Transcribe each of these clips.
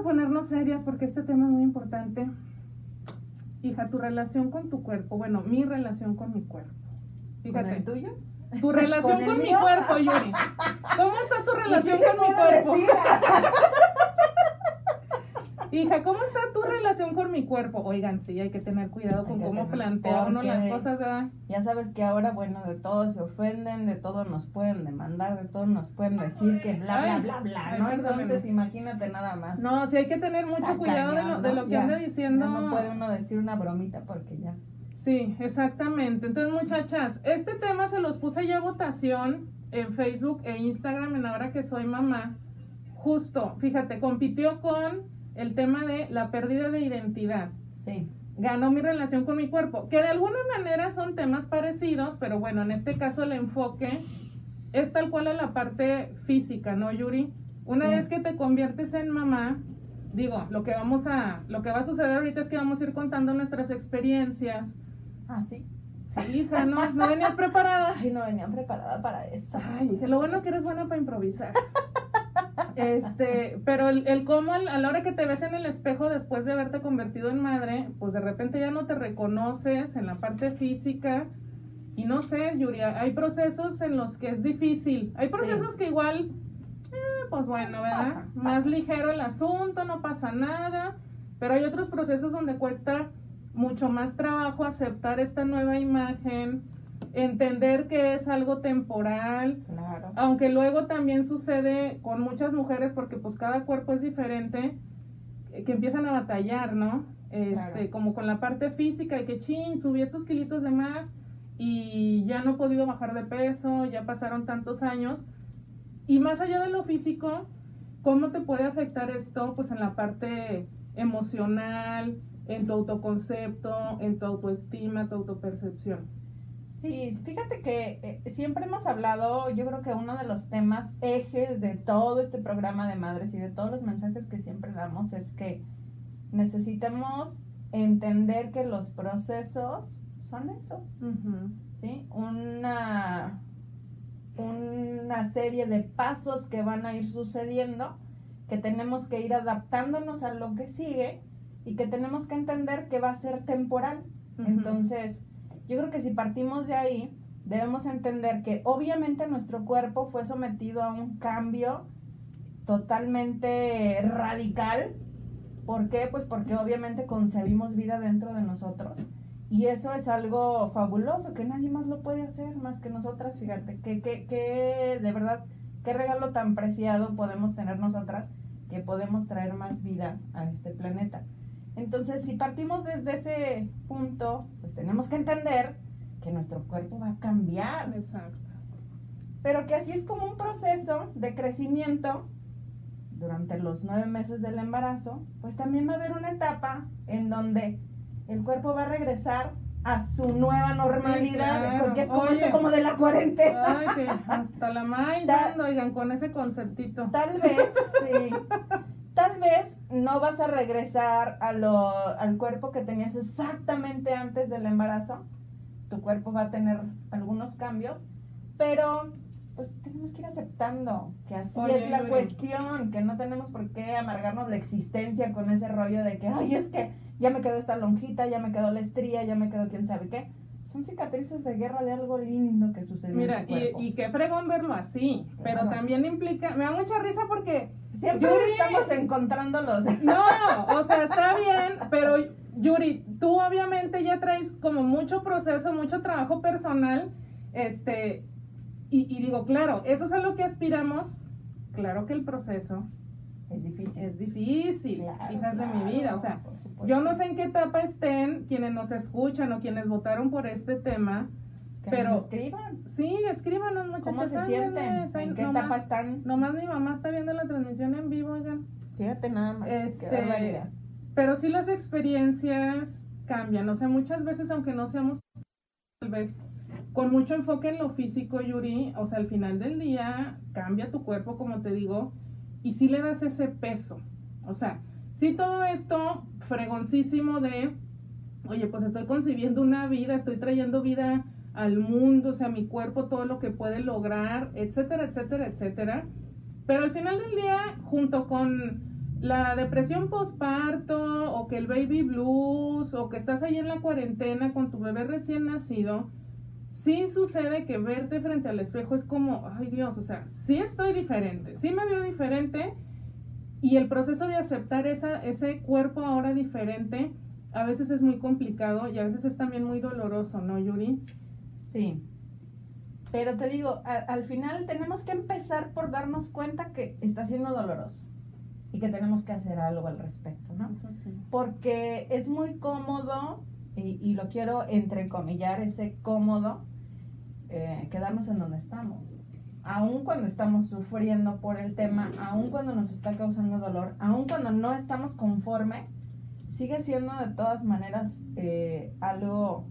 a ponernos serias porque este tema es muy importante. Hija, tu relación con tu cuerpo, bueno, mi relación con mi cuerpo. Fíjate. ¿Con el tuyo? Tu relación ¿Con mi cuerpo, Yuri. ¿Cómo está tu ¿Y relación con mi cuerpo? Hija, ¿cómo está tu relación con mi cuerpo? Oigan, sí, hay que tener cuidado con cómo plantea uno las cosas, ¿verdad? Ya sabes que ahora, bueno, de todo se ofenden, de todo nos pueden demandar, de todo nos pueden decir que bla, bla, bla, bla, ¿no? Entonces, imagínate nada más. No, sí hay que tener mucho Está cuidado de lo, de ¿no? lo que Ya, anda diciendo. no puede uno decir una bromita porque ya. Sí, exactamente. Entonces, muchachas, este tema se los puse ya a votación en Facebook e Instagram en ahora que soy mamá. Justo, fíjate, compitió con el tema de la pérdida de identidad. Sí. Ganó mi relación con mi cuerpo, que de alguna manera son temas parecidos, pero bueno, en este caso el enfoque es tal cual a la parte física, ¿no, Yuri? Una Sí. vez que te conviertes en mamá, digo, lo que vamos a, lo que va a suceder ahorita es que vamos a ir contando nuestras experiencias. Ah, sí. Sí, hija, no, no venías preparada. Ay, no venía preparada para eso. Ay, lo bueno que eres buena para improvisar. Este, pero el, el cómo al- a la hora que te ves en el espejo después de haberte convertido en madre, pues de repente ya no te reconoces en la parte física. Y no sé, Yuri, hay procesos en los que es difícil. Hay procesos que igual, eh, pues bueno, ¿verdad? Pasa, Más ligero el asunto, no pasa nada. Pero hay otros procesos donde cuesta mucho más trabajo aceptar esta nueva imagen, entender que es algo temporal, Claro. Aunque luego también sucede con muchas mujeres porque pues cada cuerpo es diferente, eh, que empiezan a batallar, ¿no? Este, Claro. como con la parte física y que chin, subí estos kilitos de más y ya no he podido bajar de peso, ya pasaron tantos años. Y más allá de lo físico, ¿cómo te puede afectar esto? Pues en la parte emocional, en tu autoconcepto, en tu autoestima, tu autopercepción. Sí, fíjate que eh, siempre hemos hablado, yo creo que uno de los temas ejes de todo este programa de madres y de todos los mensajes que siempre damos es que necesitamos entender que los procesos son eso. ¿sí? Una, una serie de pasos que van a ir sucediendo, que tenemos que ir adaptándonos a lo que sigue y que tenemos que entender que va a ser temporal. Entonces, yo creo que si partimos de ahí, debemos entender que obviamente nuestro cuerpo fue sometido a un cambio totalmente radical. ¿Por qué? Pues porque obviamente concebimos vida dentro de nosotros. Y eso es algo fabuloso, que nadie más lo puede hacer más que nosotras, fíjate, que, que, que de verdad, qué regalo tan preciado podemos tener nosotras, que podemos traer más vida a este planeta. Entonces, si partimos desde ese punto, pues tenemos que entender que nuestro cuerpo va a cambiar, Exacto. pero que así es como un proceso de crecimiento durante los nueve meses del embarazo, pues también va a haber una etapa en donde el cuerpo va a regresar a su nueva normalidad, claro. porque es como Oye. esto como de la cuarentena. Ay, que hasta la maíz oigan, con ese conceptito. Tal vez, sí. Tal vez no vas a regresar a lo, al cuerpo que tenías exactamente antes del embarazo. Tu cuerpo va a tener algunos cambios, pero pues tenemos que ir aceptando que así Oye, es la cuestión, que no tenemos por qué amargarnos la existencia con ese rollo de que, ay, es que ya me quedó esta lonjita, ya me quedó la estría, ya me quedó quién sabe qué. Son cicatrices de guerra de algo lindo que sucedió Mira, en tu y, y qué fregón verlo así, pero Claro. también implica, me da mucha risa porque, Siempre Yuri. estamos encontrándolos. no, o sea, está bien, pero Yuri, tú obviamente ya traes como mucho proceso, mucho trabajo personal, este, y, y digo, claro, eso es a lo que aspiramos, claro que el proceso Es difícil. es difícil, Claro, hijas de mi vida, o sea, yo no sé en qué etapa estén quienes nos escuchan o quienes votaron por este tema, Que pero- nos escriban. Sí, escríbanos, muchachos. ¿Cómo se sienten? ¿En qué nomás- etapa están? Nomás mi mamá está viendo la transmisión en vivo, oigan. Fíjate nada más. Este. Pero sí las experiencias cambian. O sea, muchas veces, aunque no seamos tal vez con mucho enfoque en lo físico, Yuri, o sea, al final del día cambia tu cuerpo, como te digo, y sí le das ese peso. O sea, sí todo esto fregoncísimo de, oye, pues estoy concibiendo una vida, estoy trayendo vida al mundo, o sea, mi cuerpo, todo lo que puede lograr, etcétera, etcétera, etcétera. Pero al final del día, junto con la depresión postparto o que el baby blues o que estás ahí en la cuarentena con tu bebé recién nacido, sí sucede que verte frente al espejo es como, ay Dios, o sea, sí estoy diferente, sí me veo diferente y el proceso de aceptar esa, ese cuerpo ahora diferente a veces es muy complicado y a veces es también muy doloroso, ¿no, Yuri? Sí. Pero te digo, al final tenemos que empezar por darnos cuenta que está siendo doloroso y que tenemos que hacer algo al respecto, ¿no? Eso sí. Porque es muy cómodo, y, y lo quiero entrecomillar, ese cómodo, eh, quedarnos en donde estamos. Aun cuando estamos sufriendo por el tema, aun cuando nos está causando dolor, aun cuando no estamos conforme, sigue siendo de todas maneras eh, algo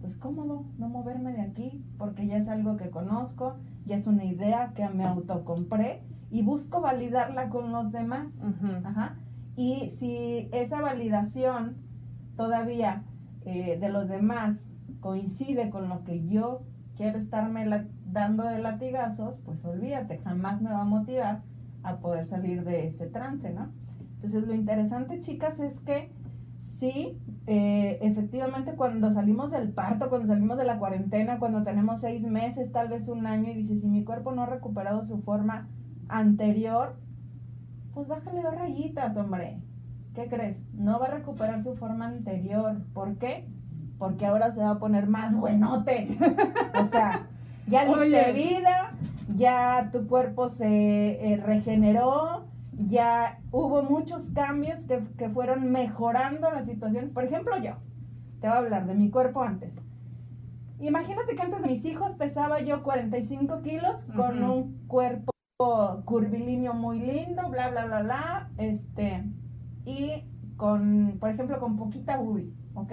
pues cómodo no moverme de aquí porque ya es algo que conozco, ya es una idea que me autocompré y busco validarla con los demás. Ajá. Y si esa validación todavía eh, de los demás coincide con lo que yo quiero estarme dando de latigazos, pues olvídate, jamás me va a motivar a poder salir de ese trance, ¿no? Entonces lo interesante, chicas, es que sí, eh, efectivamente cuando salimos del parto, cuando salimos de la cuarentena, cuando tenemos seis meses, tal vez un año, y dices, si mi cuerpo no ha recuperado su forma anterior, pues bájale dos rayitas, hombre. ¿Qué crees? No va a recuperar su forma anterior. ¿Por qué? Porque ahora se va a poner más buenote. O sea, ya diste vida, ya tu cuerpo se eh, regeneró, ya hubo muchos cambios que, que fueron mejorando las situaciones. Por ejemplo, yo, te voy a hablar de mi cuerpo antes. Imagínate que antes de mis hijos pesaba yo 45 kilos con un cuerpo curvilíneo muy lindo, bla, bla, bla, bla, este, y con, por ejemplo, con poquita boobie, ¿ok?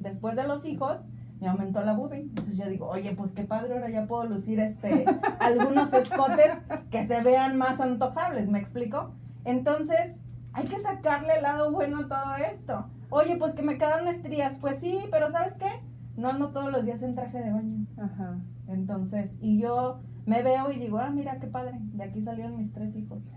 Después de los hijos, me aumentó la boobie. Entonces yo digo, oye, pues qué padre, ahora ya puedo lucir este, algunos escotes que se vean más antojables, ¿me explico? Entonces, hay que sacarle el lado bueno a todo esto. Oye, pues que me quedaron estrías, pues sí, pero ¿sabes qué? No ando todos los días en traje de baño. Ajá. Entonces, y yo me veo y digo, ah, mira qué padre, de aquí salieron mis tres hijos.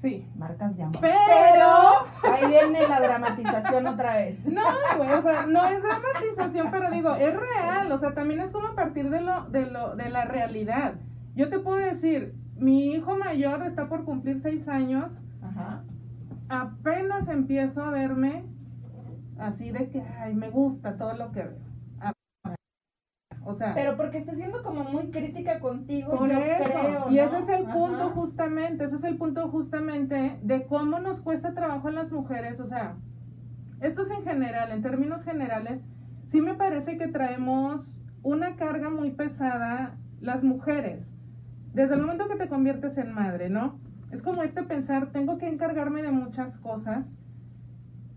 Sí. Marcas de amor. Pero- ahí viene la dramatización otra vez. No, güey, o sea, no es dramatización, pero digo, es real, o sea, también es como a partir de lo, de lo, de la realidad. Yo te puedo decir, mi hijo mayor está por cumplir seis años, Ajá. apenas empiezo a verme así de que, ay, me gusta todo lo que veo. O sea, Pero porque está siendo como muy crítica contigo, por yo eso. creo. y ¿no? ese es el punto Ajá. justamente, ese es el punto justamente de cómo nos cuesta trabajo a las mujeres. O sea, esto es en general, en términos generales, sí me parece que traemos una carga muy pesada las mujeres. Desde el momento que te conviertes en madre, ¿no? Es como este pensar, tengo que encargarme de muchas cosas.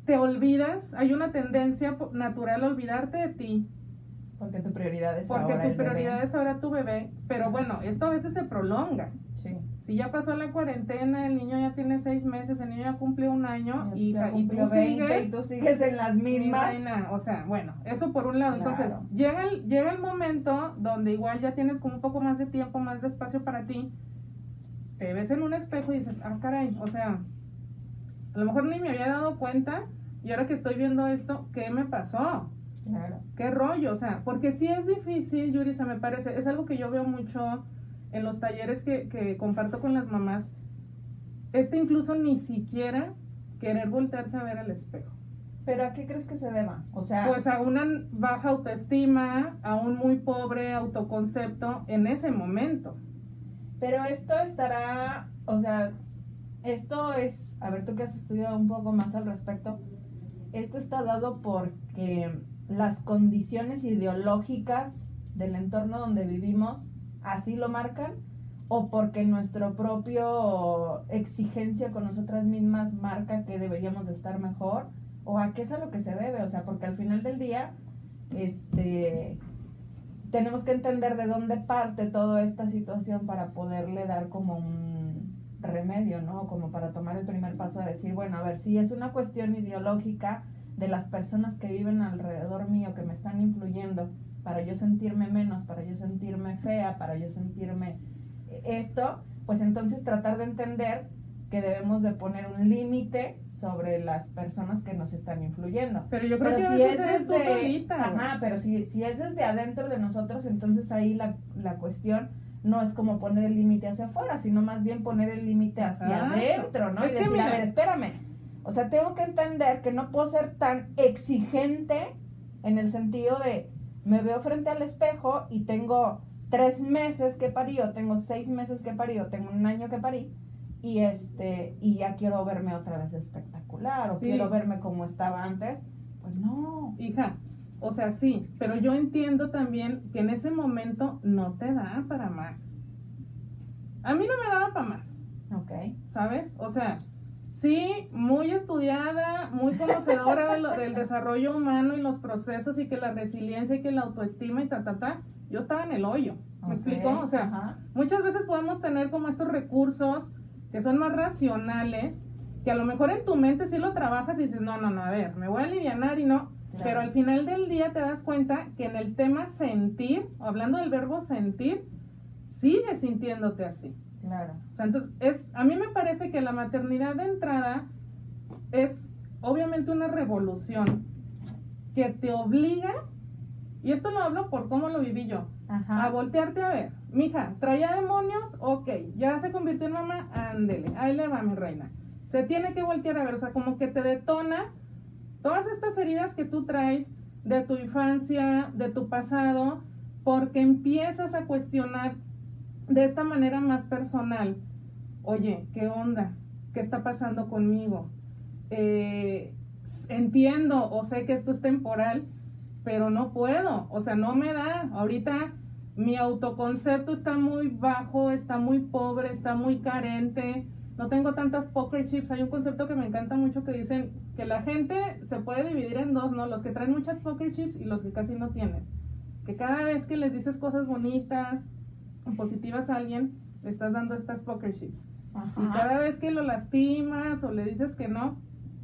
Te olvidas, hay una tendencia natural a olvidarte de ti, Porque tu prioridad es porque ahora tu el bebé. prioridad es ahora tu bebé, pero bueno, esto a veces se prolonga. Sí. Si ya pasó la cuarentena, el niño ya tiene seis meses, el niño ya cumplió un año, ya y tú cumplió 20 sigues, y tú sigues en las mi mismas. reina, o sea, bueno, eso por un lado. Entonces, Claro. llega el, llega el momento donde igual ya tienes como un poco más de tiempo, más de espacio para ti, te ves en un espejo y dices, ah, caray, o sea, a lo mejor ni me había dado cuenta y ahora que estoy viendo esto, ¿qué me pasó? Claro. qué rollo, o sea, porque sí es difícil, Yuri, o sea, me parece, es algo que yo veo mucho en los talleres que, que comparto con las mamás, este incluso ni siquiera querer voltearse a ver al espejo. Pero ¿a qué crees que se deba? O sea, Pues a una baja autoestima, a un muy pobre autoconcepto en ese momento. Pero esto estará, o sea, esto es, a ver, tú que has estudiado un poco más al respecto, esto está dado porque las condiciones ideológicas del entorno donde vivimos así lo marcan o porque nuestro propio exigencia con nosotras mismas marca que deberíamos de estar mejor o a qué es a lo que se debe, o sea, porque al final del día, este, tenemos que entender de dónde parte toda esta situación para poderle dar como un remedio, ¿no? Como para tomar el primer paso a decir, bueno, a ver, si es una cuestión ideológica de las personas que viven alrededor mío, que me están influyendo, para yo sentirme menos, para yo sentirme fea, para yo sentirme esto, pues entonces tratar de entender que debemos de poner un límite sobre las personas que nos están influyendo. Pero yo creo Pero que si es eres tú desde- solita. Ajá, pero si, si es desde adentro de nosotros, entonces ahí la, la cuestión no es como poner el límite hacia afuera, sino más bien poner el límite hacia Exacto. adentro, ¿no? Es y que decir, a ver, espérame. O sea, tengo que entender que no puedo ser tan exigente en el sentido de me veo frente al espejo y tengo tres meses que parí, o tengo seis meses que parí, o tengo un año que parí, y este, y ya quiero verme otra vez espectacular, o Sí. quiero verme como estaba antes. Pues no. Hija, o sea, sí, pero yo entiendo también que en ese momento no te da para más. A mí no me daba para más, Ok. ¿sabes? O sea, sí, muy estudiada, muy conocedora de lo- del desarrollo humano y los procesos y que la resiliencia y que la autoestima y ta, ta, ta. Yo estaba en el hoyo, ¿me Ok, explico? O sea, ajá. Muchas veces podemos tener como estos recursos que son más racionales, que a lo mejor en tu mente sí lo trabajas y dices, no, no, no, a ver, me voy a alivianar y no. Claro. Pero al final del día te das cuenta que en el tema sentir, o hablando del verbo sentir, sigues sintiéndote así. Claro. O sea, entonces, es, a mí me parece que la maternidad de entrada es obviamente una revolución que te obliga, y esto lo hablo por cómo lo viví yo, Ajá. a voltearte a ver. Mija, traía demonios, ok, ya se convirtió en mamá, ándele, ahí le va mi reina. Se tiene que voltear a ver, o sea, como que te detona todas estas heridas que tú traes de tu infancia, de tu pasado, porque empiezas a cuestionar de esta manera más personal. Oye, ¿qué onda? ¿Qué está pasando conmigo? Eh, entiendo o sé que esto es temporal, pero no puedo, o sea, no me da. Ahorita mi autoconcepto está muy bajo, está muy pobre, está muy carente. No tengo tantas poker chips. Hay un concepto que me encanta mucho que dicen que la gente se puede dividir en dos, ¿no? Los que traen muchas poker chips y los que casi no tienen. Que cada vez que les dices cosas bonitas positivas a alguien, le estás dando estas poker chips. Ajá. Y cada vez que lo lastimas o le dices que no,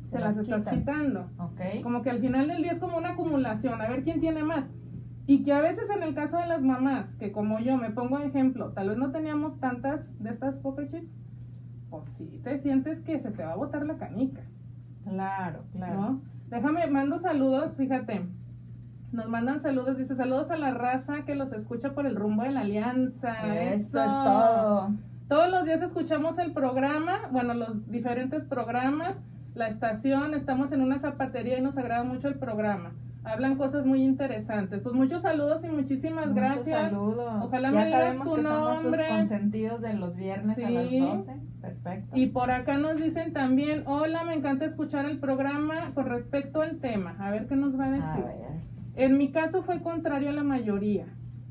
se, Se las, las estás quitando. Ok. Como que al final del día es como una acumulación, a ver quién tiene más. Y que a veces en el caso de las mamás, que como yo me pongo ejemplo, tal vez no teníamos tantas de estas poker chips, pues sí te sientes que se te va a botar la canica, Claro, claro. ¿no? Déjame, mando saludos, fíjate. Nos mandan saludos, dice saludos a la raza que los escucha por el rumbo de la alianza. Eso es todo. Todos los días escuchamos el programa, bueno, los diferentes programas, la estación, estamos en una zapatería y nos agrada mucho el programa. Hablan cosas muy interesantes. Pues muchos saludos y muchísimas Muchos gracias. saludos. Ojalá ya me digas sabemos tu que somos sus nombre. consentidos de los viernes a las Sí. 12. Perfecto. Y por acá nos dicen también, hola, me encanta escuchar el programa con respecto al tema. A ver qué nos va a A decir. ver. En mi caso fue contrario a la mayoría.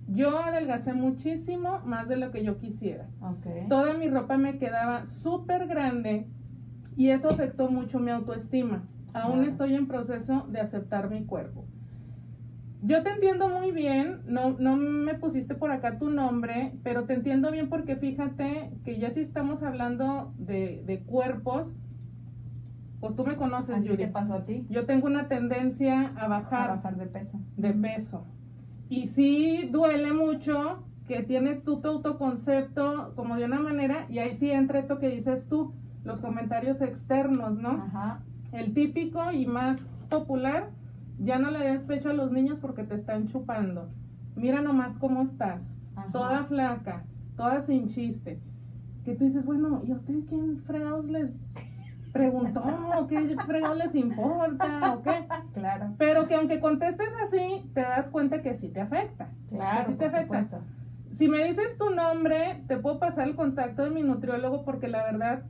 Yo adelgacé muchísimo, más de lo que yo quisiera. Ok. Toda mi ropa me quedaba súper grande y eso afectó mucho mi autoestima. Aún estoy en proceso de aceptar mi cuerpo. Yo te entiendo muy bien, no, no me pusiste por acá tu nombre, pero te entiendo bien porque fíjate que ya si estamos hablando de, de cuerpos, pues tú me conoces, Así Yuri. te pasó a ti. Yo tengo una tendencia a A bajar bajar de peso. de peso. Y sí duele mucho que tienes tú tu autoconcepto como de una manera, y ahí sí entra esto que dices tú, los comentarios externos, ¿no? Ajá. El típico y más popular, ya no le des pecho a los niños porque te están chupando. Mira nomás cómo estás, Ajá. toda flaca, toda sin chiste. Que tú dices, bueno, ¿y a ustedes quién fregados les preguntó? ¿Qué fregados les importa? ¿O qué? Claro. Pero que aunque contestes así, te das cuenta que sí te afecta. Claro. que sí te por afecta. supuesto. Si me dices tu nombre, te puedo pasar el contacto de mi nutriólogo porque la verdad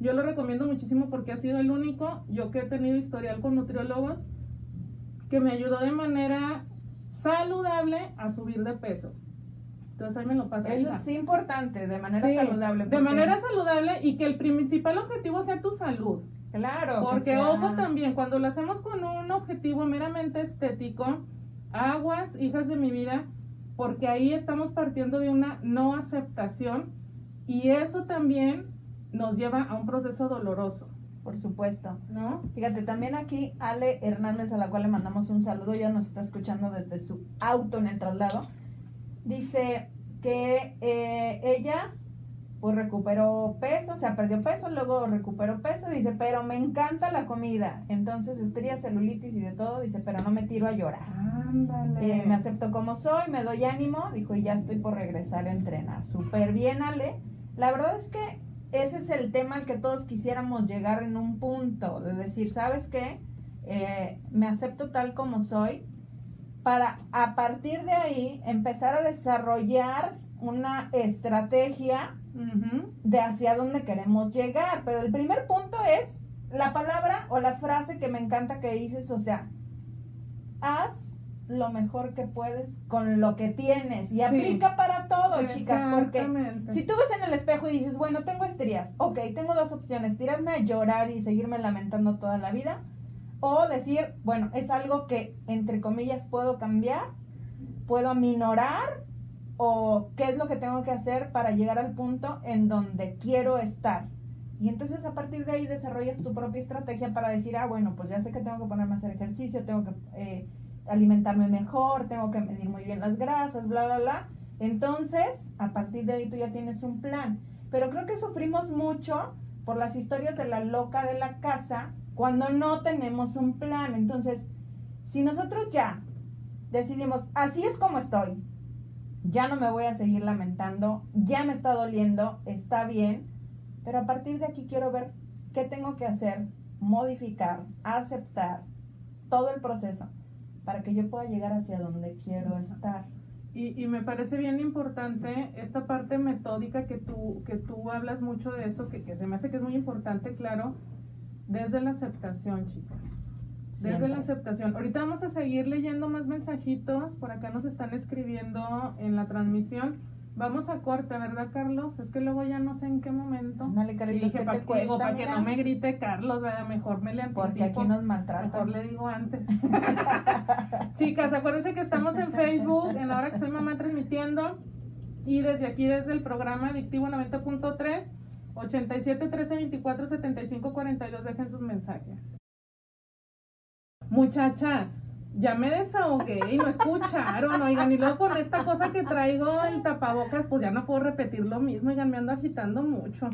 yo lo recomiendo muchísimo porque ha sido el único, yo que he tenido historial con nutriólogos, que me ayudó de manera saludable a subir de peso. Entonces ahí me lo pasa. Eso es importante, de manera Sí, saludable. De manera saludable y que el principal objetivo sea tu salud. Claro. que Porque sea- ojo también, cuando lo hacemos con un objetivo meramente estético, aguas, hijas de mi vida, porque ahí estamos partiendo de una no aceptación y eso también nos lleva a un proceso doloroso, Por supuesto. ¿no? Fíjate, también aquí Ale Hernández, a la cual le mandamos un saludo, ya nos está escuchando desde su auto en el traslado, dice que eh, ella pues recuperó peso, o sea, perdió peso, luego recuperó peso, dice, pero me encanta la comida. Entonces, estría celulitis y de todo, dice, pero no me tiro a llorar. Ándale. Eh, me acepto como soy, me doy ánimo, dijo, y ya estoy por regresar a entrenar. Súper bien, Ale. La verdad es que ese es el tema al que todos quisiéramos llegar en un punto, de decir, ¿sabes qué? Eh, me acepto tal como soy, para a partir de ahí empezar a desarrollar una estrategia de hacia dónde queremos llegar. Pero el primer punto es la palabra o la frase que me encanta que dices, o sea, haz lo mejor que puedes con lo que tienes. Y Sí. aplica para todo, chicas, porque si tú ves en el espejo y dices, bueno, tengo estrías, ok, tengo dos opciones, tirarme a llorar y seguirme lamentando toda la vida, o decir, bueno, es algo que, entre comillas, puedo cambiar, puedo aminorar, o qué es lo que tengo que hacer para llegar al punto en donde quiero estar. Y entonces a partir de ahí desarrollas tu propia estrategia para decir, ah, bueno, pues ya sé que tengo que ponerme a hacer ejercicio, tengo que eh, alimentarme mejor, tengo que medir muy bien las grasas, bla, bla, bla. Entonces, a partir de ahí tú ya tienes un plan. Pero creo que sufrimos mucho por las historias de la loca de la casa cuando no tenemos un plan. Entonces, si nosotros ya decidimos, así es como estoy, ya no me voy a seguir lamentando, ya me está doliendo, está bien, pero a partir de aquí quiero ver qué tengo que hacer, modificar, aceptar todo el proceso para que yo pueda llegar hacia donde quiero estar. Y, y me parece bien importante esta parte metódica que tú, que tú hablas mucho de eso, que, que se me hace que es muy importante, claro, desde la aceptación, chicas. Desde Siempre. la aceptación. Ahorita vamos a seguir leyendo más mensajitos. Por acá nos están escribiendo en la transmisión. Vamos a corte, ¿verdad, Carlos? Es que luego ya no sé en qué momento. Ándale, Y carita, dije, ¿qué para para que no me grite Carlos, ¿verdad? Mejor me le anticipo. Porque aquí nos maltratan. Mejor le digo antes. Chicas, acuérdense que estamos en Facebook, en la hora que soy mamá transmitiendo. Y desde aquí, desde el programa Adictivo 90.3, 87 13 24 75 42, dejen sus mensajes. Muchachas, ya me desahogué y no escucharon, oigan, y luego con esta cosa que traigo el tapabocas, pues ya no puedo repetir lo mismo, oigan, me ando agitando mucho.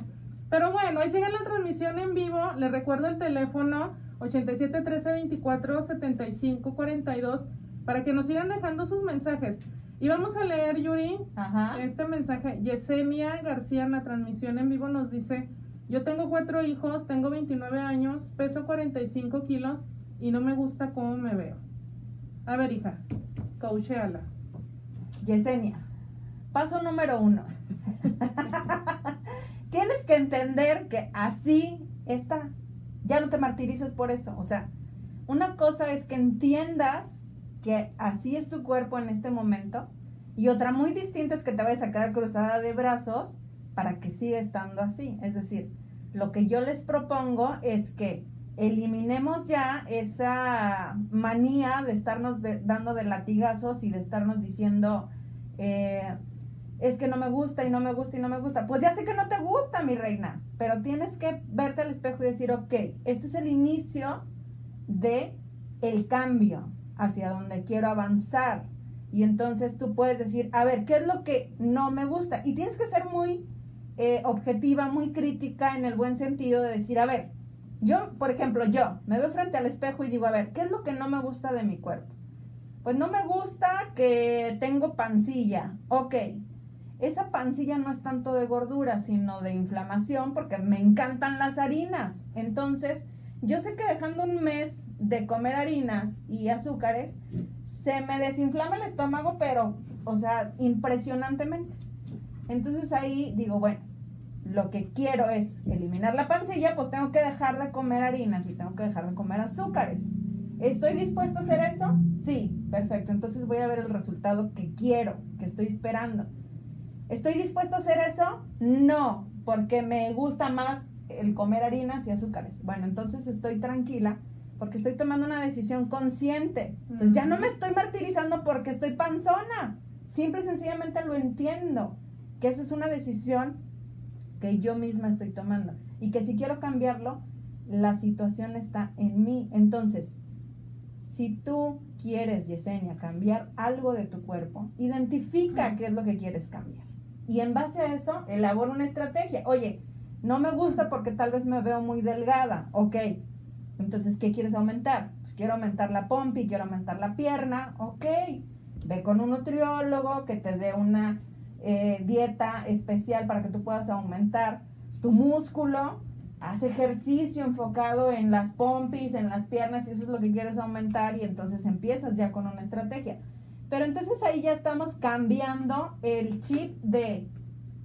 Pero bueno, ahí sigan la transmisión en vivo, les recuerdo el teléfono 87 13 24 75 42 para que nos sigan dejando sus mensajes. Y vamos a leer, Yuri, Ajá. este mensaje. Yesenia García en la transmisión en vivo nos dice, yo tengo cuatro hijos, tengo 29 años, peso 45 kilos y no me gusta cómo me veo. A ver, hija, coachéala. Yesenia, paso número uno. Tienes que entender que así está. Ya no te martirices por eso. O sea, una cosa es que entiendas que así es tu cuerpo en este momento y otra muy distinta es que te vayas a quedar cruzada de brazos para que siga estando así. Es decir, lo que yo les propongo es que eliminemos ya esa manía de estarnos dando de latigazos y de estarnos diciendo, eh, es que no me gusta y no me gusta y no me gusta. Pues ya sé que no te gusta, mi reina, pero tienes que verte al espejo y decir, ok, este es el inicio de el cambio hacia donde quiero avanzar. Y entonces tú puedes decir, a ver, ¿qué es lo que no me gusta? Y tienes que ser muy eh, objetiva, muy crítica en el buen sentido de decir, a ver, yo, por ejemplo, yo me veo frente al espejo y digo, a ver, ¿qué es lo que no me gusta de mi cuerpo? Pues no me gusta que tengo pancilla. Ok, esa pancilla no es tanto de gordura, sino de inflamación, porque me encantan las harinas. Entonces, yo sé que dejando un mes de comer harinas y azúcares, se me desinflama el estómago, pero, o sea, impresionantemente. Entonces ahí digo, bueno, lo que quiero es eliminar la pancilla, pues tengo que dejar de comer harinas y tengo que dejar de comer azúcares. ¿Estoy dispuesta a hacer eso? Sí, perfecto. Entonces voy a ver el resultado que quiero, que estoy esperando. ¿Estoy dispuesta a hacer eso? No, porque me gusta más el comer harinas y azúcares. Bueno, entonces estoy tranquila porque estoy tomando una decisión consciente. Entonces ya no me estoy martirizando porque estoy panzona. Simple y sencillamente lo entiendo. Que esa es una decisión que yo misma estoy tomando. Y que si quiero cambiarlo, la situación está en mí. Entonces, si tú quieres, Yesenia, cambiar algo de tu cuerpo, identifica qué es lo que quieres cambiar. Y en base a eso, elaboro una estrategia. Oye, no me gusta porque tal vez me veo muy delgada. Ok. Entonces, ¿qué quieres aumentar? Pues quiero aumentar la pompi, quiero aumentar la pierna. Ok. Ve con un nutriólogo que te dé una eh, dieta especial para que tú puedas aumentar tu músculo. Haz ejercicio enfocado en las pompis, en las piernas, si eso es lo que quieres aumentar, y entonces empiezas ya con una estrategia. Pero entonces ahí ya estamos cambiando el chip de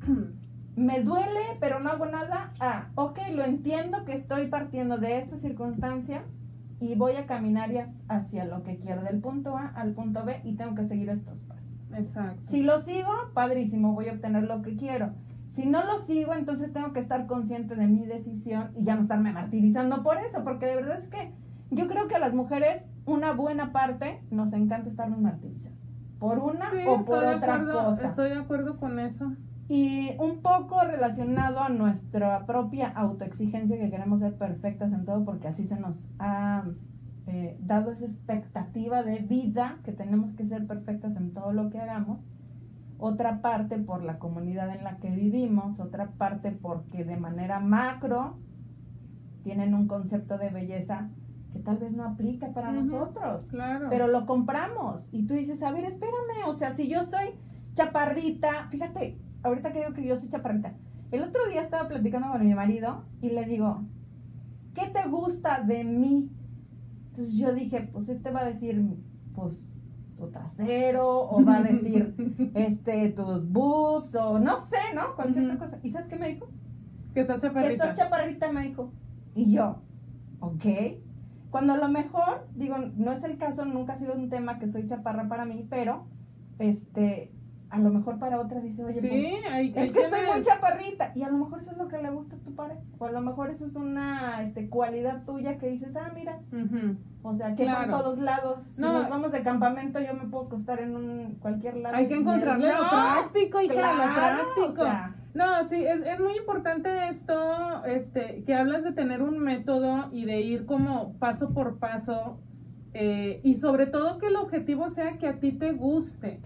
me duele, pero no hago nada. Ah, ok, lo entiendo que estoy partiendo de esta circunstancia y voy a caminar hacia lo que quiero, del punto A al punto B y tengo que seguir estos pasos. Exacto. Si lo sigo, padrísimo, voy a obtener lo que quiero. Si no lo sigo, entonces tengo que estar consciente de mi decisión y ya no estarme martirizando por eso, porque de verdad es que yo creo que a las mujeres una buena parte nos encanta estarnos martirizando. Por una o por otra cosa. Estoy de acuerdo con eso. Y un poco relacionado a nuestra propia autoexigencia que queremos ser perfectas en todo porque así se nos ha eh, dado esa expectativa de vida que tenemos que ser perfectas en todo lo que hagamos. Otra parte por la comunidad en la que vivimos, otra parte porque de manera macro tienen un concepto de belleza que tal vez no aplica para nosotros. Claro. Pero lo compramos y tú dices, a ver, espérame, o sea, si yo soy chaparrita, fíjate, ahorita que digo que yo soy chaparrita, el otro día estaba platicando con mi marido y le digo, ¿qué te gusta de mí? Entonces yo dije, pues este va a decir, pues tu trasero, o va a decir, este, tus boobs, o no sé, ¿no? Cualquier otra cosa. ¿Y sabes qué me dijo? Que estás chaparrita. Que estás chaparrita, me dijo. Y yo, ok. Cuando a lo mejor, digo, no es el caso, nunca ha sido un tema que soy chaparra para mí, pero, este, a lo mejor para otra dice, oye, pues, es que estoy muy chaparrita. Y a lo mejor eso es lo que le gusta a tu pareja. O a lo mejor eso es una este, cualidad tuya que dices, ah, mira. O sea, que por todos lados. Si nos vamos de campamento, yo me puedo acostar en un cualquier lado. Hay que encontrarle lo práctico, hija, claro, lo práctico. no, sí, es, es muy importante esto, este, que hablas de tener un método y de ir como paso por paso eh, y sobre todo que el objetivo sea que a ti te guste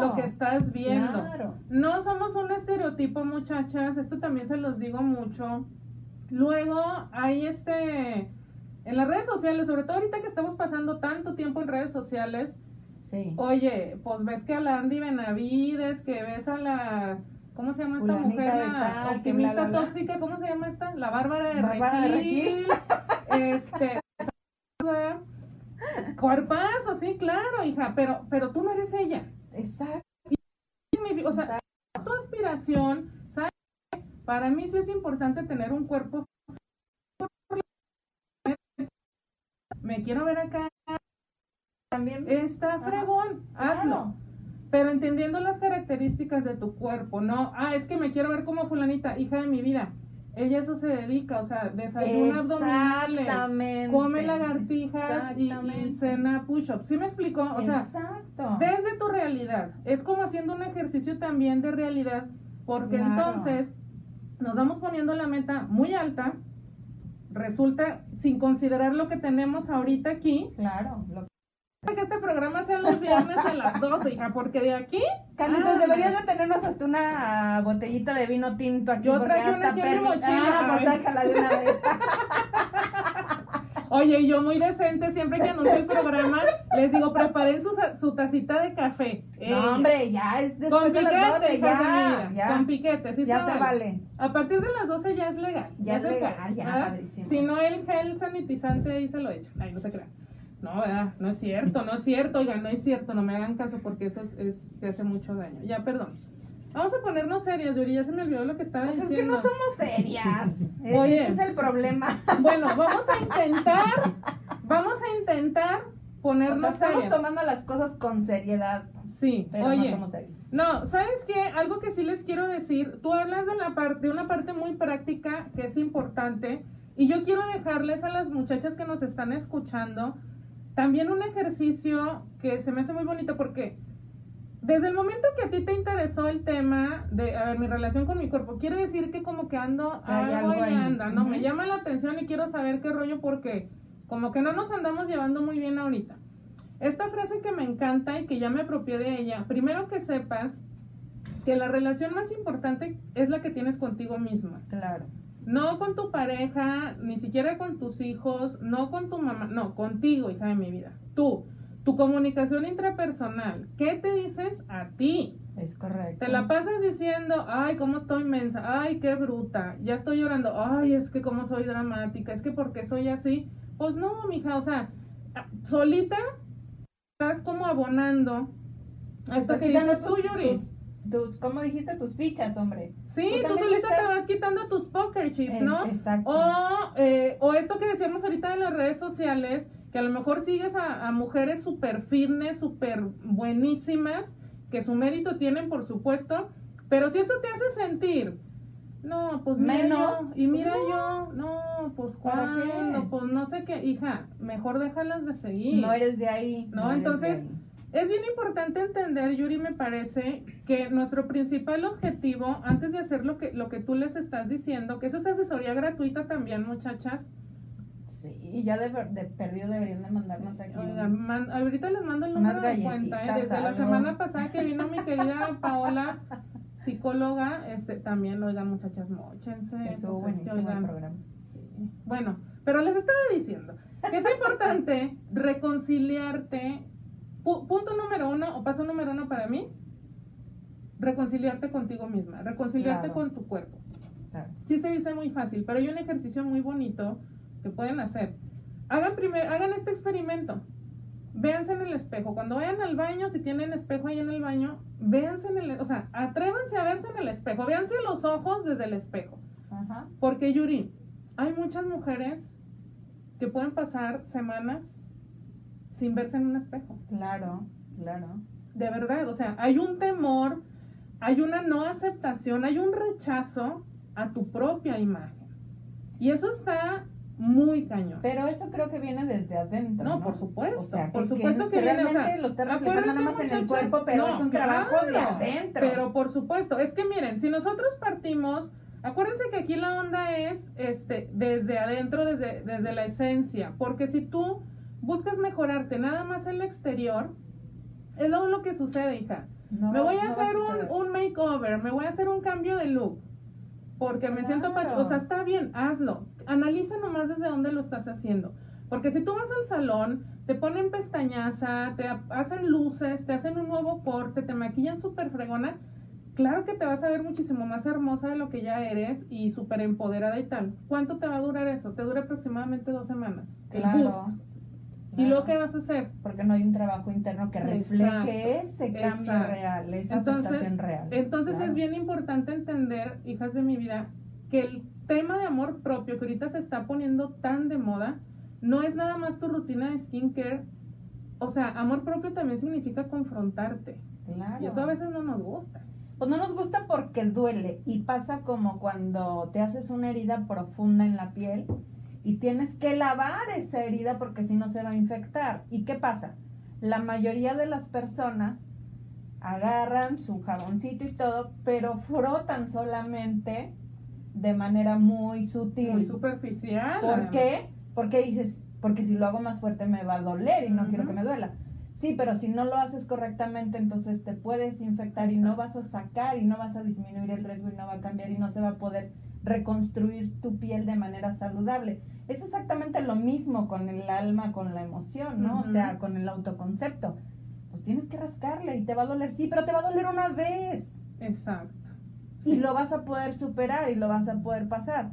lo que estás viendo. No somos un estereotipo, muchachas, esto también se los digo mucho. Luego hay este, en las redes sociales, sobre todo ahorita que estamos pasando tanto tiempo en redes sociales, oye, pues ves que a la Andy Benavides, que ves a la... ¿Cómo se llama esta mujer? La optimista tóxica, ¿cómo se llama esta? La Bárbara de Bárbara Regil. De este, Cuerpazo, sí, claro, hija, pero, pero tú no eres ella. Exacto. o sea, tu aspiración, ¿sabes? Para mí sí es importante tener un cuerpo. Me quiero ver acá. También. Está fregón, hazlo. Pero entendiendo las características de tu cuerpo, no, ah, es que me quiero ver como fulanita, hija de mi vida ella eso se dedica, o sea, desayuna abdominales, come lagartijas y, cena push-ups. ¿Sí me explicó? O sea, desde tu realidad. Es como haciendo un ejercicio también de realidad, porque entonces nos vamos poniendo la meta muy alta, resulta, sin considerar lo que tenemos ahorita aquí. Claro, que este programa sea los viernes a las 12, hija, porque de aquí. Carlitos, ah, deberías de tenernos hasta una botellita de vino tinto aquí. Yo traigo una aquí en mi mochila. Ah, pues sácala de una vez. Oye, yo muy decente, siempre que anuncio el programa, les digo, preparen su, su tacita de café. no, hombre, ya es después con de piquete, las 12, ya, ya, Con piquete, sí Ya se vale. A partir de las 12 ya es legal. Ya, es legal, ya, padrísimo. Si no, el gel sanitizante ahí se lo echo. Ay, no se crean. No, ¿verdad? No es cierto, no es cierto, oigan, no es cierto, no me hagan caso porque eso es, es te hace mucho daño. Ya, perdón. Vamos a ponernos serias, Yuri, ya se me olvidó lo que estaba diciendo. Pues es que no somos serias. Oye. Ese es el problema. Bueno, vamos a intentar, vamos a intentar ponernos o sea, estamos tomando las cosas con seriedad. Sí, pero oye. No somos serias. No, ¿sabes qué? Algo que sí les quiero decir, tú hablas de, la parte, de una parte muy práctica que es importante y yo quiero dejarles a las muchachas que nos están escuchando también un ejercicio que se me hace muy bonito porque desde el momento que a ti te interesó el tema de, a ver, mi relación con mi cuerpo, quiere decir que como que ando algo, y anda, ¿no? Me llama la atención y quiero saber qué rollo porque como que no nos andamos llevando muy bien ahorita. Esta frase que me encanta y que ya me apropié de ella, primero que sepas que la relación más importante es la que tienes contigo misma. Claro. No con tu pareja, ni siquiera con tus hijos, no con tu mamá, no, contigo, hija de mi vida. Tú, tu comunicación intrapersonal. ¿Qué te dices a ti? Es correcto. Te la pasas diciendo, ay, cómo estoy mensa, ay, qué bruta, ya estoy llorando, ay, es que cómo soy dramática, es que porque soy así. Pues no, mija, o sea, solita estás como abonando a esto que dices tú, Yuri. tus- tus- ¿cómo dijiste? Tus fichas, hombre. Sí, Tú solita estás- te vas quitando tus poker chips, ¿no? exacto. O, eh, o esto que decíamos ahorita en las redes sociales, que a lo mejor sigues a, a mujeres súper fitness, súper buenísimas, que su mérito tienen, por supuesto, pero si eso te hace sentir, no, pues mira Menos, yo, y mira yo, no, pues cuándo, pues no sé qué, hija, mejor déjalas de seguir. No eres de ahí. No, eres de entonces, ahí. Es bien importante entender, Yuri, me parece, que nuestro principal objetivo, antes de hacer lo que, lo que tú les estás diciendo, que eso es asesoría gratuita también, muchachas. Sí, ya de, de perdido deberían de mandarnos aquí. Oigan, man- ahorita les mando el número de cuenta, ¿eh? Desde la semana pasada que vino mi querida Paola, psicóloga, este, también, oigan, muchachas, mochense. Estuvo pues, es que, buenísimo el oigan, programa. Sí. Bueno, pero les estaba diciendo que es importante reconciliarte. Pu- punto número uno, o paso número uno para mí, reconciliarte contigo misma, reconciliarte Claro. con tu cuerpo. Claro. Sí se dice muy fácil, pero hay un ejercicio muy bonito que pueden hacer. Hagan, primer, hagan este experimento. Véanse en el espejo. Cuando vayan al baño, si tienen espejo ahí en el baño, véanse en el... O sea, atrévanse a verse en el espejo. Véanse los ojos desde el espejo. Ajá. Porque Yuri, hay muchas mujeres que pueden pasar semanas sin verse en un espejo. Claro, claro. De verdad, o sea, hay un temor, hay una no aceptación, hay un rechazo a tu propia imagen. Y eso está muy cañón. Pero eso creo que viene desde adentro. No, ¿no? por supuesto, O sea, por supuesto que, que viene, o realmente sea, lo está reflejando nada acuérdense, más en el cuerpo, pero no, es un trabajo de adentro. Pero por supuesto, es que miren, si nosotros partimos, acuérdense que aquí la onda es este desde adentro, desde, desde la esencia, porque si tú buscas mejorarte nada más en el exterior, es lo, lo que sucede, hija. No me voy a no hacer un, un makeover, me voy a hacer un cambio de look. Porque me siento... Claro. O sea, está bien, hazlo. Analiza nomás desde dónde lo estás haciendo. Porque si tú vas al salón, te ponen pestañaza, te ha- hacen luces, te hacen un nuevo corte, te maquillan súper fregona, claro que te vas a ver muchísimo más hermosa de lo que ya eres y súper empoderada y tal. ¿Cuánto te va a durar eso? Te dura aproximadamente dos semanas. El Claro. boost. ¿Y luego qué vas a hacer? Porque no hay un trabajo interno que refleje ese cambio exacto. real, esa Entonces- aceptación real. Entonces Claro. es bien importante entender, hijas de mi vida, que el tema de amor propio que ahorita se está poniendo tan de moda, no es nada más tu rutina de skincare. O sea, amor propio también significa confrontarte. Claro. Y eso a veces no nos gusta. Pues no nos gusta porque duele y pasa como cuando te haces una herida profunda en la piel y tienes que lavar esa herida porque si no se va a infectar. ¿Y qué pasa? La mayoría de las personas agarran su jaboncito y todo, pero frotan solamente de manera muy sutil. Muy superficial. ¿Por además. qué? Porque dices, porque si lo hago más fuerte me va a doler y no quiero que me duela. Sí, pero si no lo haces correctamente, entonces te puedes infectar y no vas a sacar y no vas a disminuir el riesgo y no va a cambiar y no se va a poder reconstruir tu piel de manera saludable. Es exactamente lo mismo con el alma, con la emoción, ¿no? O sea, con el autoconcepto. Pues tienes que rascarle y te va a doler, sí, pero te va a doler una vez Exacto. y Sí. lo vas a poder superar y lo vas a poder pasar.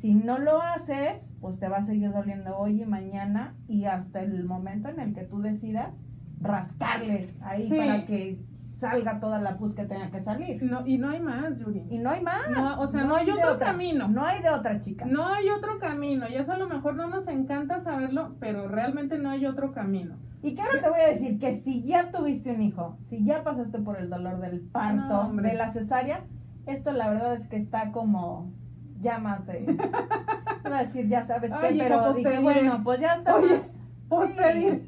Si no lo haces, pues te va a seguir doliendo hoy y mañana y hasta el momento en el que tú decidas rascarle ahí Sí. para que salga toda la pus que tenga que salir. No, y no hay más, Yuri. Y no hay más. No, o sea, no hay otro otra. camino. No hay de otra, chicas. No hay otro camino. Y eso a lo mejor no nos encanta saberlo, pero realmente no hay otro camino. Y que ahora te voy a decir que si ya tuviste un hijo, si ya pasaste por el dolor del parto, No, de la cesárea, esto la verdad es que está como ya más de... Iba a decir, ya sabes qué, hijo, pero dije, bueno, pues ya está Oye, más... Sí.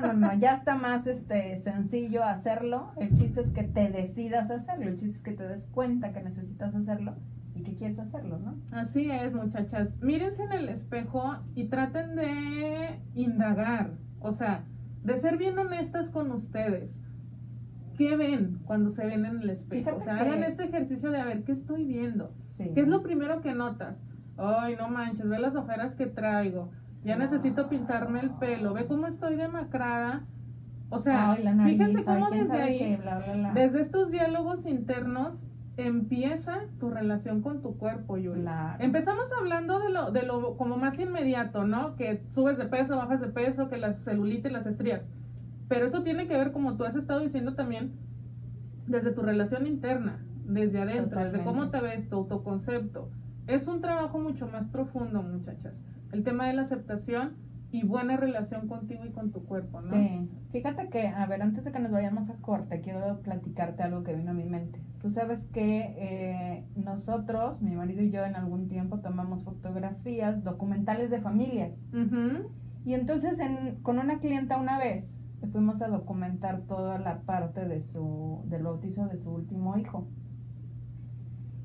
No, no, no, ya está más este sencillo hacerlo. El chiste es que te decidas hacerlo. El chiste es que te des cuenta que necesitas hacerlo y que quieres hacerlo, ¿no? Así es, muchachas. Mírense en el espejo y traten de indagar, o sea, de ser bien honestas con ustedes. ¿qué ven cuando se ven en el espejo? Fíjate o sea, que- hagan este ejercicio de a ver, ¿qué estoy viendo? Sí. ¿Qué es lo primero que notas? Ay, no manches, ve las ojeras que traigo. Ya necesito pintarme el pelo. Ve cómo estoy demacrada. O sea, Ay, la nariz, fíjense cómo desde ahí, qué, bla, bla, bla. desde estos diálogos internos, empieza tu relación con tu cuerpo, Yuri. Claro. Empezamos hablando de lo, de lo como más inmediato, ¿no? Que subes de peso, bajas de peso, que la celulitis, las estrías. Pero eso tiene que ver, como tú has estado diciendo también, desde tu relación interna, desde adentro, desde cómo te ves, tu autoconcepto. Es un trabajo mucho más profundo, muchachas. El tema de la aceptación y buena relación contigo y con tu cuerpo, ¿no? Sí, fíjate que, a ver, antes de que nos vayamos a corte, quiero platicarte algo que vino a mi mente. Tú sabes que eh, nosotros, mi marido y yo, en algún tiempo tomamos fotografías documentales de familias. Ujú. Y entonces en- con una clienta una vez fuimos a documentar toda la parte de su, del bautizo de su último hijo.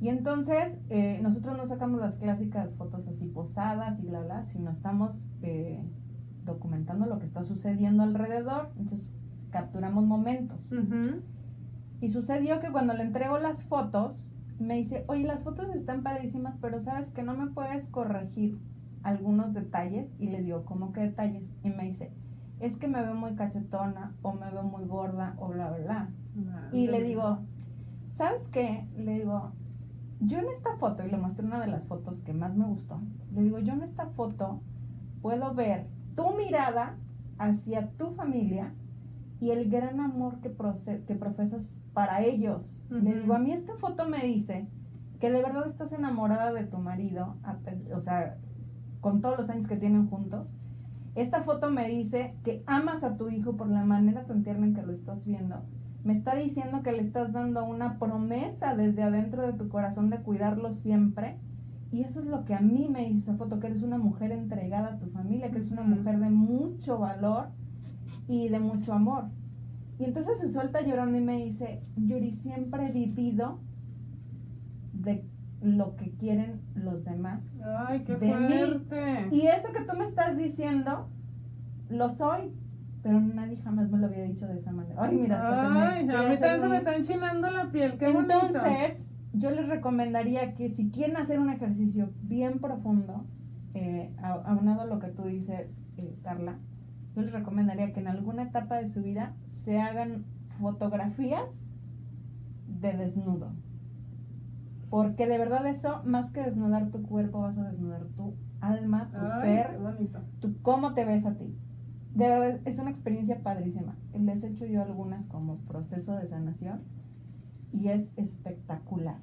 Y entonces eh, nosotros no sacamos las clásicas fotos así posadas y bla, bla, sino estamos eh, documentando lo que está sucediendo alrededor. Entonces capturamos momentos. Y sucedió que cuando le entrego las fotos, me dice, oye, las fotos están padrísimas, pero sabes que no me puedes corregir algunos detalles. Y le digo, ¿cómo qué detalles? Y me dice, es que me veo muy cachetona, o me veo muy gorda, o bla, bla, bla. Y le digo, ¿sabes qué? Le digo, yo en esta foto, y le mostré una de las fotos que más me gustó, le digo, yo en esta foto puedo ver tu mirada hacia tu familia y el gran amor que, que profesas para ellos. Le digo, a mí esta foto me dice que de verdad estás enamorada de tu marido, o sea, con todos los años que tienen juntos. Esta foto me dice que amas a tu hijo por la manera tan tierna en que lo estás viendo. Me está diciendo que le estás dando una promesa desde adentro de tu corazón de cuidarlo siempre. Y eso es lo que a mí me dice esa foto, que eres una mujer entregada a tu familia, que eres una mujer de mucho valor y de mucho amor. Y entonces se suelta llorando y me dice, Yuri, siempre he vivido de lo que quieren los demás. Ay, qué de mí. Y eso que tú me estás diciendo, lo soy. Pero nadie jamás me lo había dicho de esa manera. Ay, mira, hasta se me Ay, a mí también se me está enchinando la piel, qué bonito. Entonces, yo les recomendaría que si quieren hacer un ejercicio bien profundo, eh, aunado a lo que tú dices, eh, Carla, yo les recomendaría que en alguna etapa de su vida se hagan fotografías de desnudo. Porque de verdad eso, más que desnudar tu cuerpo, vas a desnudar tu alma, tu Ay, ser, tú cómo te ves a ti. De verdad, es una experiencia padrísima. Les he hecho yo algunas como proceso de sanación y es espectacular.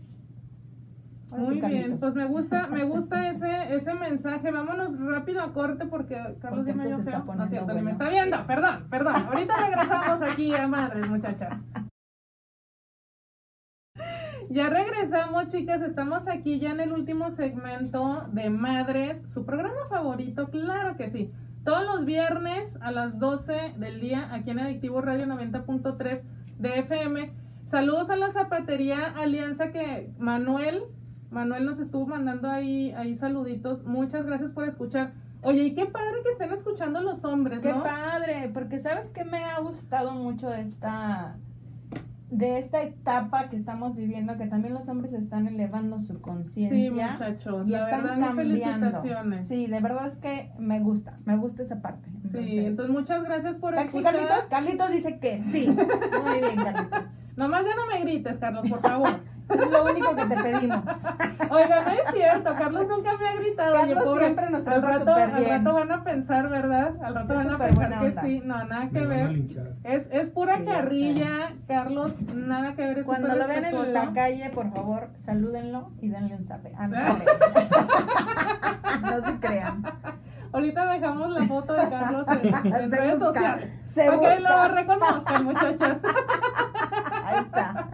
Ahora sí, Muy bien, pues me gusta, me gusta ese, ese mensaje. Vámonos rápido a corte porque Carlos Porque ya me está feo. No poniendo es cierto, me está viendo, perdón, perdón. Ahorita regresamos aquí a madres, muchachas. Ya regresamos, chicas. Estamos aquí ya en el último segmento de Madres, su programa favorito, claro que sí. Todos los viernes a las 12 del día, aquí en Adictivo Radio 90.3 de FM. Saludos a la Zapatería Alianza que Manuel, Manuel nos estuvo mandando ahí, ahí saluditos. Muchas gracias por escuchar. Oye, y qué padre que estén escuchando los hombres, Qué ¿no? padre, porque sabes que me ha gustado mucho esta de esta etapa que estamos viviendo, que también los hombres están elevando su Sí, conciencia. muchachos, y la están verdad, mis cambiando. felicitaciones. Sí, de verdad es que me gusta, me gusta esa parte. Sí, entonces muchas gracias por escuchar. Carlitos, Carlitos dice que sí. Muy bien, Carlitos. Nomás ya no me grites, Carlos, por favor. Es lo único que te pedimos. Oiga, no es cierto, Carlos nunca me ha gritado. Oye, Carlos pobre, siempre nos al rato, súper al bien. rato van a pensar, ¿verdad? Al rato Es van a pensar que sí, no, nada que Me ver. Es, es pura Sí, carrilla, Carlos, nada que ver, es Cuando lo vean en la calle, por favor, salúdenlo y denle un zape. Ah, no, se crean. no se crean. Ahorita dejamos la foto de Carlos en, en redes busca, sociales. se para que lo reconozcan, muchachas. Está.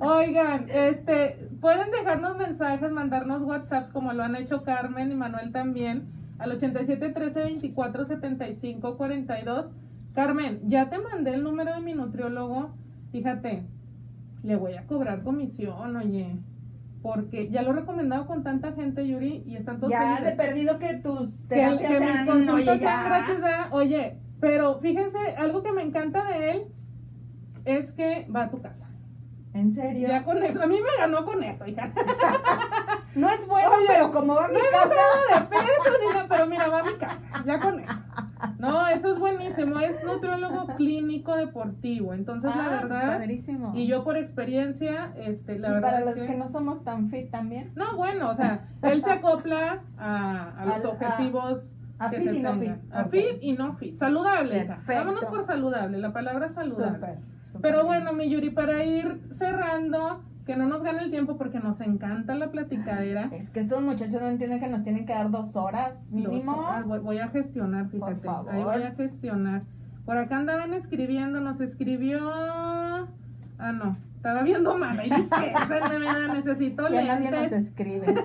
Oigan, este, pueden dejarnos mensajes, mandarnos WhatsApps como lo han hecho Carmen y Manuel también al 87 13 24 75 42. Carmen, ya te mandé el número de mi nutriólogo. Fíjate, le voy a cobrar comisión, oye. Porque ya lo he recomendado con tanta gente, Yuri, y están todos Ya de felices. perdido que tus Que, terapias que mis sean, consultas oye, sean gratis. Oye, pero fíjense, algo que me encanta de él es que va a tu casa. ¿En serio? Ya con eso, a mí me ganó con eso, hija. No es bueno, Oye, pero como va a mi No casa. de peso ni nada, pero mira, va a mi casa, ya con eso. No, eso es buenísimo, es nutriólogo clínico deportivo, entonces la Ah, pues, verdad, padrísimo. y yo por experiencia, este, la Y verdad para es los que, que... no somos tan fit también. no, bueno, o sea, él se acopla a, a los Al- objetivos a que fit se y no tengan. fit. A fit y no fit, saludable, vámonos por saludable, la palabra saludable. Súper Pero bueno, mi Yuri, para ir cerrando, que no nos gane el tiempo porque nos encanta la platicadera. Es que estos muchachos no entienden que nos tienen que dar dos horas mínimo. Dos horas, voy, voy a gestionar, fíjate. favor. Ahí voy a gestionar. Por acá andaban escribiendo, nos escribió. Ah, no. Estaba viendo mal. Ahí dice, vida, necesito Ya nadie nos escribe.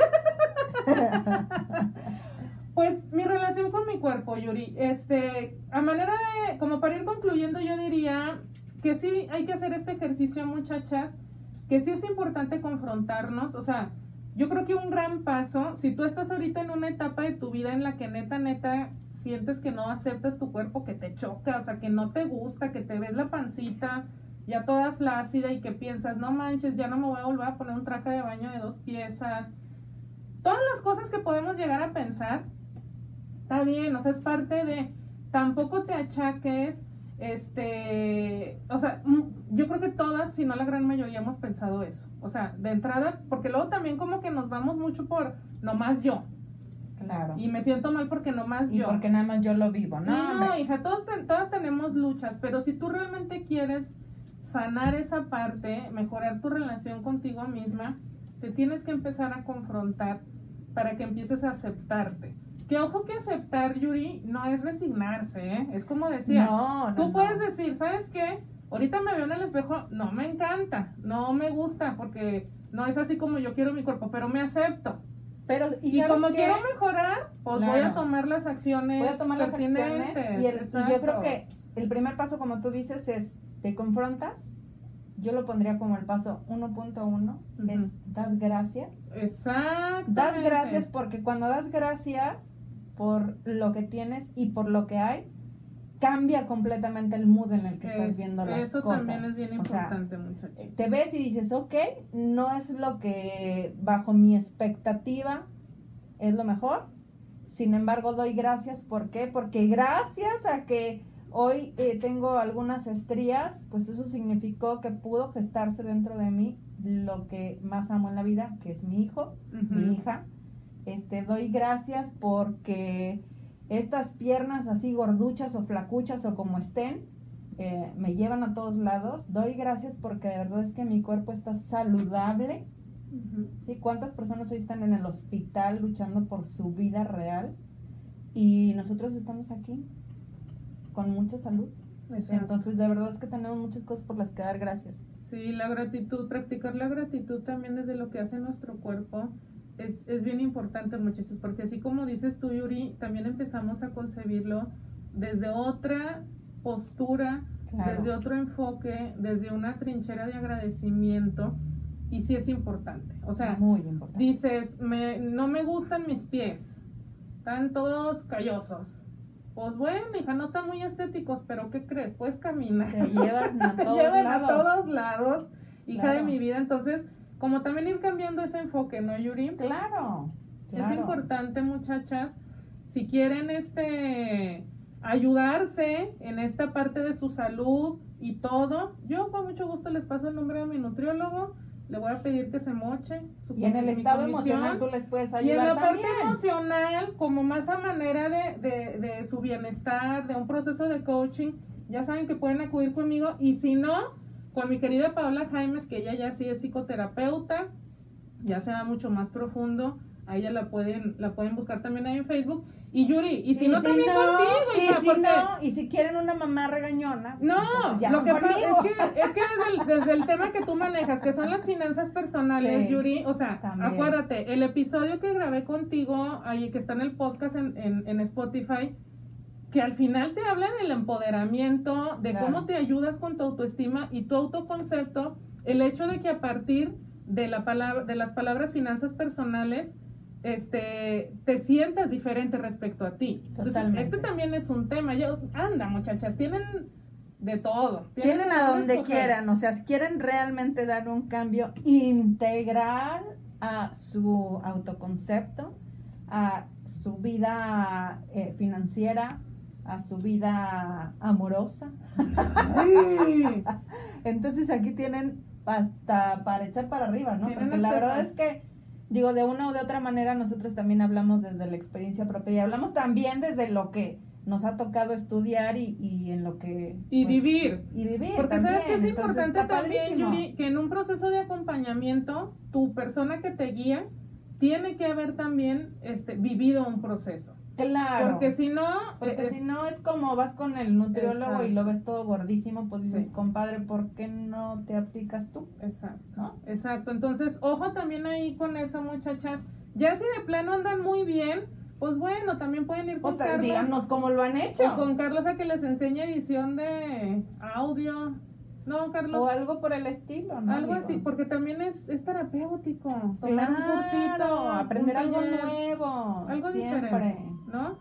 Pues mi relación con mi cuerpo, Yuri. Este, a manera de, como para ir concluyendo, yo diría que sí hay que hacer este ejercicio, muchachas, que sí es importante confrontarnos. O sea, yo creo que un gran paso, si tú estás ahorita en una etapa de tu vida en la que neta, neta, sientes que no aceptas tu cuerpo, que te choca, o sea, que no te gusta, que te ves la pancita ya toda flácida y que piensas, no manches, ya no me voy a volver a poner un traje de baño de dos piezas. Todas las cosas que podemos llegar a pensar, está bien, o sea, es parte de, tampoco te achaques, este, o sea, mm, yo creo que todas, si no la gran mayoría, hemos pensado eso. O sea, de entrada, porque luego también como que nos vamos mucho por nomás yo. Claro. Y me siento mal porque nomás Y yo. porque nada más yo lo vivo, ¿no? no, hombre. hija, todos, todas tenemos luchas, pero si tú realmente quieres sanar esa parte, mejorar tu relación contigo misma, te tienes que empezar a confrontar para que empieces a aceptarte. Que ojo que aceptar, Yuri, no es resignarse, ¿eh? Es como decía, no, no, tú no. puedes decir, ¿sabes qué? Ahorita me veo en el espejo, no me encanta, no me gusta, porque no es así como yo quiero mi cuerpo, pero me acepto. Pero, ¿y, Y, como qué? quiero mejorar, pues voy a tomar las acciones voy a tomar las acciones y, el- y yo creo que el primer paso, como tú dices, es te confrontas. Yo lo pondría como el paso 1.1, Ujú. es das gracias. Exacto. Das gracias porque cuando das gracias por lo que tienes y por lo que hay, cambia completamente el mood en el que estás viendo las Eso cosas. también es bien O sea, importante, muchachos. te ves y dices, ok, no es lo que bajo mi expectativa es lo mejor. Sin embargo, doy gracias. ¿Por qué? Porque gracias a que hoy eh, tengo algunas estrías, pues eso significó que pudo gestarse dentro de mí lo que más amo en la vida, que es mi hijo, mi hija. Este, doy gracias porque estas piernas así gorduchas o flacuchas o como estén, eh, me llevan a todos lados. Doy gracias porque de verdad es que mi cuerpo está saludable. ¿sí? ¿Cuántas personas hoy están en el hospital luchando por su vida real? Y nosotros estamos aquí con mucha salud. Exacto. Entonces, de verdad es que tenemos muchas cosas por las que dar gracias. Sí, la gratitud, practicar la gratitud también desde lo que hace nuestro cuerpo es, es bien importante, muchachos, porque así como dices tú, Yuri, también empezamos a concebirlo desde otra postura, Claro. desde otro enfoque, desde una trinchera de agradecimiento, y sí es importante. O sea, muy importante. dices, me, no me gustan mis pies, están todos callosos. Pues bueno, hija, no están muy estéticos, pero ¿qué crees? Puedes caminar. Te llevan a Te todos llevan lados. a todos lados, hija de mi vida. Entonces, como también ir cambiando ese enfoque, ¿no, Yuri? Claro. Es importante, muchachas, si quieren este ayudarse en esta parte de su salud y todo, yo con mucho gusto les paso el nombre de mi nutriólogo. Le voy a pedir que se moche. su Y en el estado comisión. emocional tú les puedes Y en ayudar la parte emocional, como más a manera de, de, de su bienestar, de un proceso de coaching, ya saben que pueden acudir conmigo. Y si no, con mi querida Paola Jaimes, que ella ya sí es psicoterapeuta, ya se va mucho más profundo. A ella la pueden, la pueden buscar también ahí en Facebook. Y Yuri, y si no, también contigo, y si porque... no, y si quieren una mamá regañona, pues No, ya lo que pasa es que, es que desde, el, desde el tema que tú manejas, que son las finanzas personales, Sí, Yuri, o sea, también. acuérdate, el episodio que grabé contigo, ahí que está en el podcast en, en, en Spotify, que al final te habla del empoderamiento, de Claro. cómo te ayudas con tu autoestima y tu autoconcepto, el hecho de que a partir de, la palabra, de las palabras finanzas personales, este, te sientas diferente respecto a ti. Entonces, Totalmente. este también es un tema. Yo, anda, muchachas, tienen de todo. Tienen a donde escoger. quieran, o sea, si quieren realmente dar un cambio integral a su autoconcepto, a su vida eh, financiera, a su vida amorosa. Entonces aquí tienen hasta para echar para arriba, ¿no? Porque la verdad es que, digo, de una o de otra manera nosotros también hablamos desde la experiencia propia y hablamos también desde lo que nos ha tocado estudiar y, y en lo que... Y vivir. Y vivir. Porque sabes que es entonces importante también. Yuri, que en un proceso de acompañamiento, tu persona que te guía tiene que haber también este, vivido un proceso. Claro. Porque si no, Porque eh, si no es como vas con el nutriólogo Exacto. y lo ves todo gordísimo, pues dices, Sí. compadre, ¿por qué no te aplicas tú? Exacto. ¿No? Exacto, entonces ojo también ahí con eso muchachas, ya si de plano andan muy bien, pues bueno, también pueden ir con O sea, Carlos díganos cómo lo han hecho. o con Carlos a que les enseñe edición de audio, no Carlos, O algo por el estilo, ¿no? algo Digo, así, porque también es, es terapéutico, tomar Claro, un cursito, aprender un algo nuevo. algo siempre. diferente, ¿no?